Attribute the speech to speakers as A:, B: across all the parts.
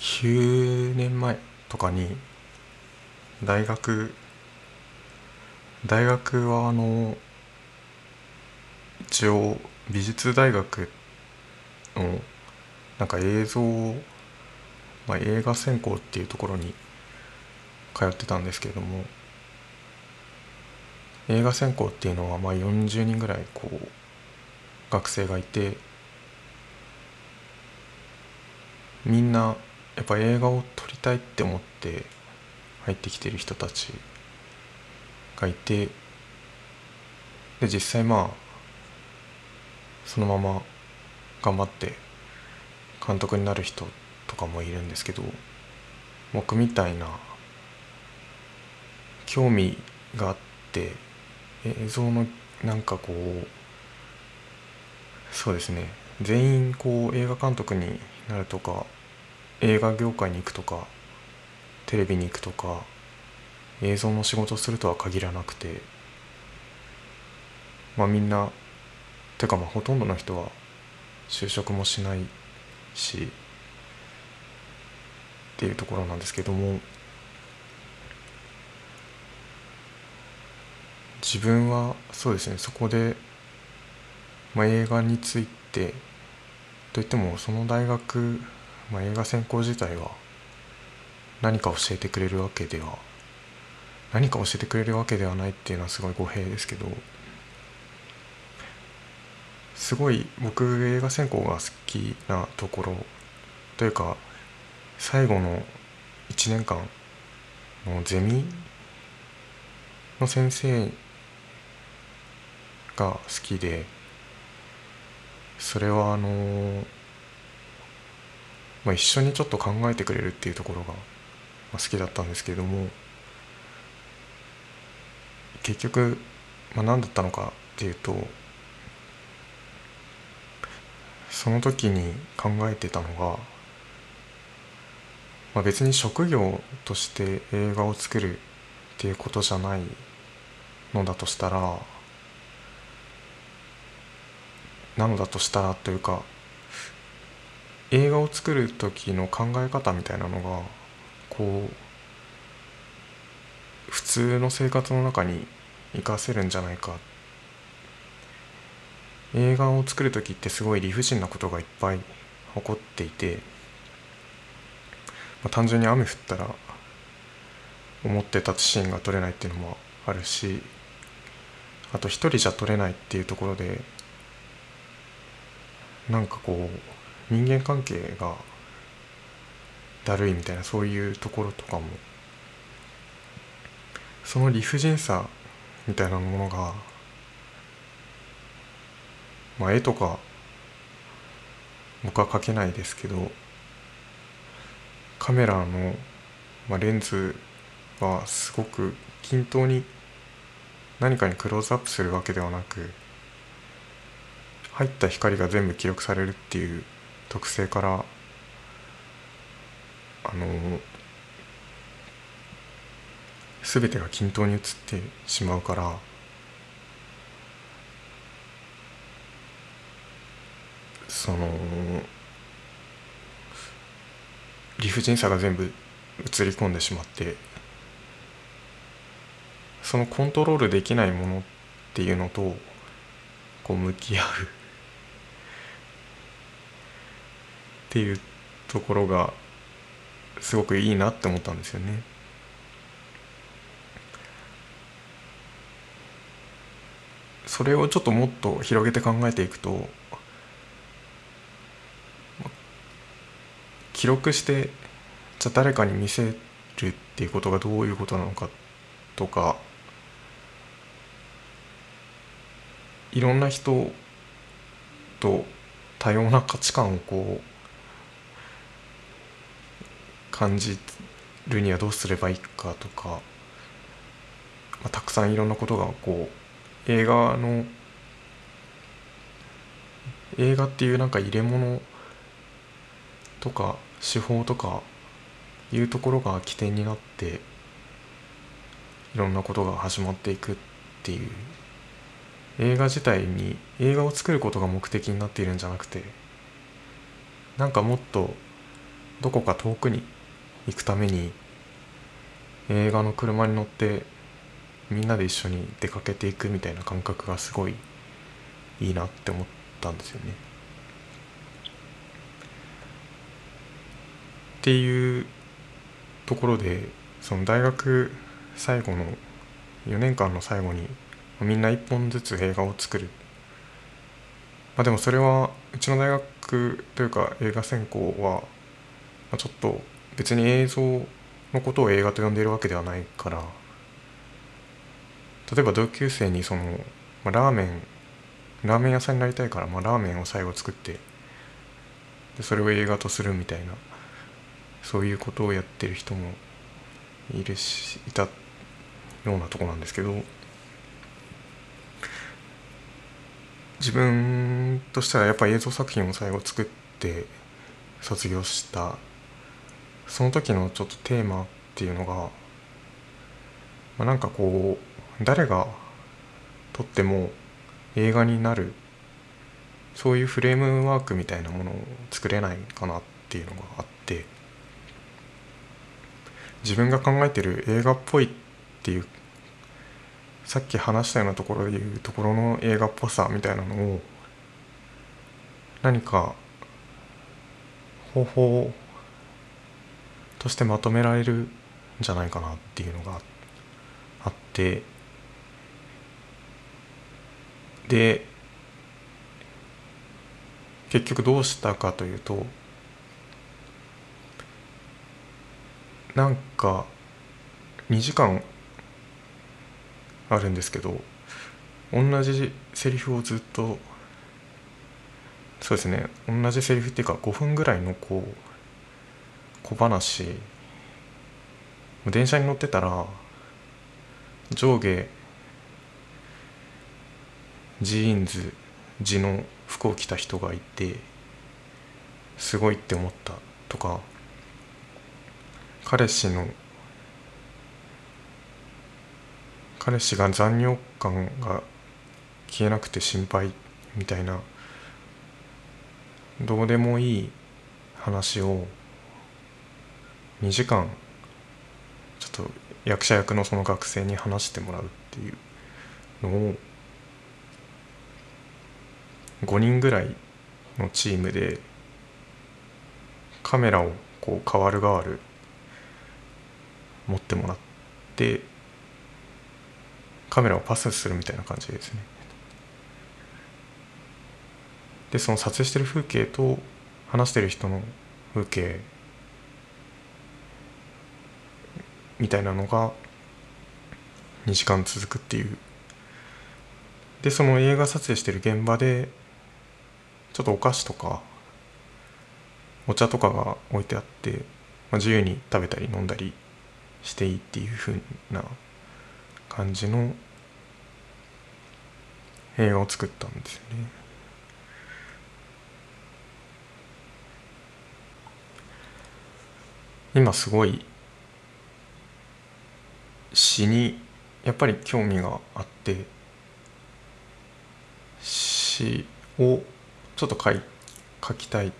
A: 9年前とかに大学大学はあの一応美術大学のなんか映像、まあ、映画専攻っていうところに通ってたんですけれども映画専攻っていうのはまあ40人ぐらいこう学生がいてみんなやっぱ映画を撮りたいって思って入ってきてる人たちがいてで実際まあそのまま頑張って監督になる人とかもいるんですけど僕みたいな興味があって映像のなんかこうそうですね全員こう映画監督になるとか映画業界に行くとかテレビに行くとか映像の仕事するとは限らなくてまあみんなてかまあほとんどの人は就職もしないしっていうところなんですけども自分はそうですねそこで、まあ、映画についてといってもその大学、まあ、映画専攻自体は何か教えてくれるわけでは何か教えてくれるわけではないっていうのはすごい語弊ですけどすごい僕映画専攻が好きなところというか最後の1年間のゼミの先生が好きでそれはあのまあ、一緒にちょっと考えてくれるっていうところが好きだったんですけれども結局、まあ、何だったのかっていうとその時に考えてたのが、まあ、別に職業として映画を作るっていうことじゃないのだとしたらなのだとしたらというか映画を作る時の考え方みたいなのがこう普通の生活の中に活かせるんじゃないか。映画を作る時ってすごい理不尽なことがいっぱい起こっていて、まあ、単純に雨降ったら思ってたシーンが撮れないっていうのもあるしあと一人じゃ撮れないっていうところでなんかこう人間関係がだるいみたいなそういうところとかもその理不尽さみたいなものが、まあ、絵とか僕は描けないですけどカメラの、まあ、レンズはすごく均等に何かにクローズアップするわけではなく入った光が全部記録されるっていう特性からあの全てが均等に映ってしまうからその理不尽さが全部映り込んでしまってそのコントロールできないものっていうのとこう向き合うっていうところがすごくいいなって思ったんですよね。それをちょっともっと広げて考えていくと記録してじゃあ誰かに見せるっていうことがどういうことなのかとかいろんな人と多様な価値観をこう感じるにはどうすればいいかとか、まあ、たくさんいろんなことがこう映画の映画っていうなんか入れ物とか手法とかいうところが起点になっていろんなことが始まっていくっていう。映画自体に映画を作ることが目的になっているんじゃなくてなんかもっとどこか遠くに行くために映画の車に乗ってみんなで一緒に出かけていくみたいな感覚がすごいいいなって思ったんですよね。っていうところでその大学最後の4年間の最後にみんな1本ずつ映画を作るまあでもそれはうちの大学というか映画専攻はちょっと別に映像のことを映画と呼んでいるわけではないから。例えば同級生にその、まあ、ラーメンラーメン屋さんになりたいから、まあ、ラーメンを最後作ってでそれを映画とするみたいなそういうことをやってる人もいるしいたようなとこなんですけど自分としてはやっぱ映像作品を最後作って卒業したその時のちょっとテーマっていうのが、まあ、なんかこう誰が撮っても映画になるそういうフレームワークみたいなものを作れないかなっていうのがあって自分が考えてる映画っぽいっていうさっき話したようなところでいうところの映画っぽさみたいなのを何か方法としてまとめられるんじゃないかなっていうのがあってで結局どうしたかというとなんか2時間あるんですけど同じセリフをずっとそうですね同じセリフっていうか5分ぐらいのこう小話。電車に乗ってたら上下ジーンズ地の服を着た人がいてすごいって思った。とか彼氏の彼氏が残尿感が消えなくて心配みたいなどうでもいい話を2時間ちょっと役者役のその学生に話してもらうっていうのを5人ぐらいのチームでカメラをこう代わる代わる持ってもらってカメラをパスするみたいな感じですね。でその撮影してる風景と話してる人の風景みたいなのが2時間続くっていうでその映画撮影してる現場でちょっとお菓子とかお茶とかが置いてあって、まあ、自由に食べたり飲んだりしていいっていうふうな感じの映画を作ったんですよね。今すごい詩にやっぱり興味があって詩をちょっと書い書きたい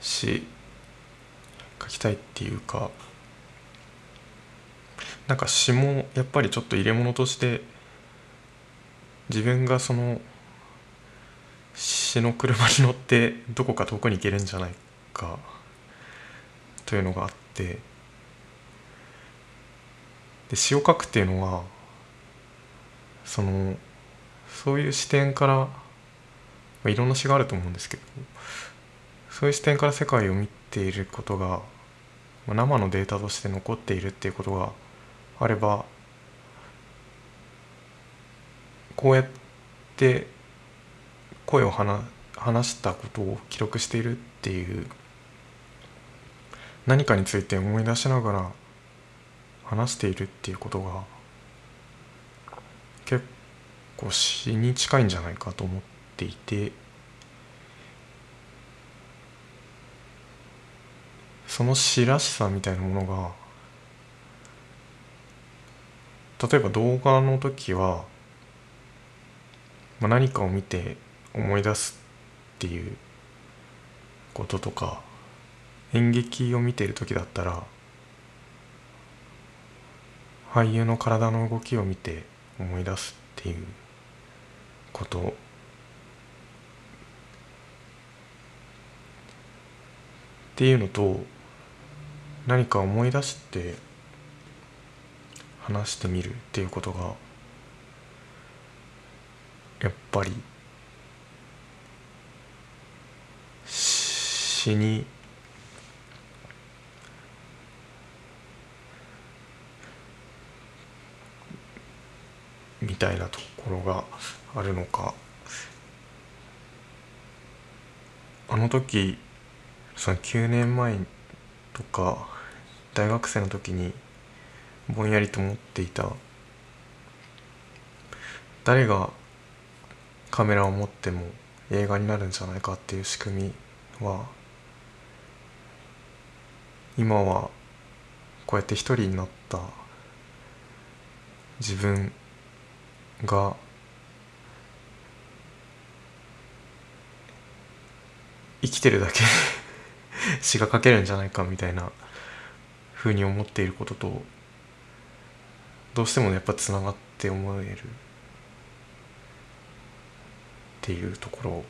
A: し書きたいっていうかなんか詩もやっぱりちょっと入れ物として自分がその詩の車に乗ってどこか遠くに行けるんじゃないかというのがあってで詩を書くっていうのはそのそういう視点から、まあ、いろんな詩があると思うんですけどそういう視点から世界を見ていることが、まあ、生のデータとして残っているっていうことがあればこうやって声を話したことを記録しているっていう何かについて思い出しながら話しているっていうことが結構死に近いんじゃないかと思っていてその詩らしさみたいなものが例えば動画の時は、まあ、何かを見て思い出すっていうこととか演劇を見てる時だったら俳優の体の動きを見て思い出すっていうこと。っていうのと何か思い出して話してみるっていうことがやっぱり死にみたいなところがあるのか。あの時その9年前とか大学生の時にぼんやりと思っていた誰がカメラを持っても映画になるんじゃないかっていう仕組みは今はこうやって一人になった自分が生きてるだけ 詩が書けるんじゃないかみたいなふうに思っていることとどうしてもやっぱつながって思えるっていうところ。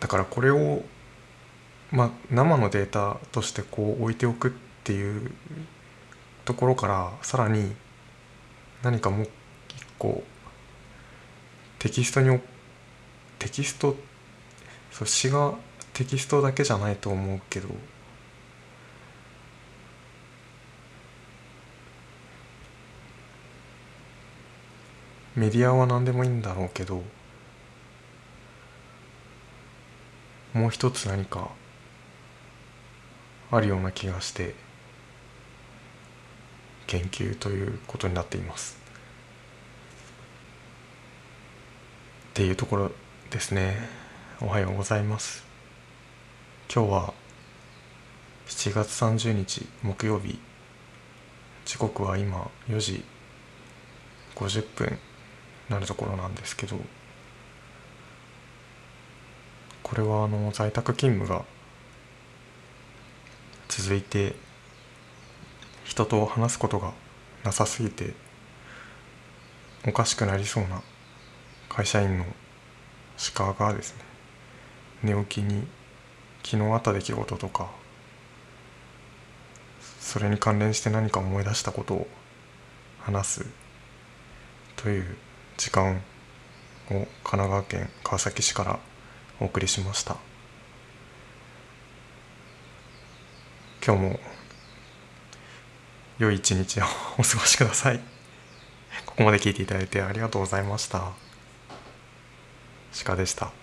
A: だからこれをまあ生のデータとしてこう置いておくっていうところからさらに何かもう一個テキストにテキストそう詩がテキストだけじゃないと思うけどメディアは何でもいいんだろうけどもう一つ何かあるような気がして。研究ということになっています。っていうところですね。おはようございます。今日は7月30日木曜日。時刻は今4時50分なるところなんですけどこれはあの在宅勤務が続いて人と話すことがなさすぎておかしくなりそうな会社員の鹿がですね寝起きに昨日あった出来事とかそれに関連して何か思い出したことを話すという時間を神奈川県川崎市からお送りしました。今日も良い一日をお過ごしください。ここまで聞いていただいてありがとうございました。鹿でした。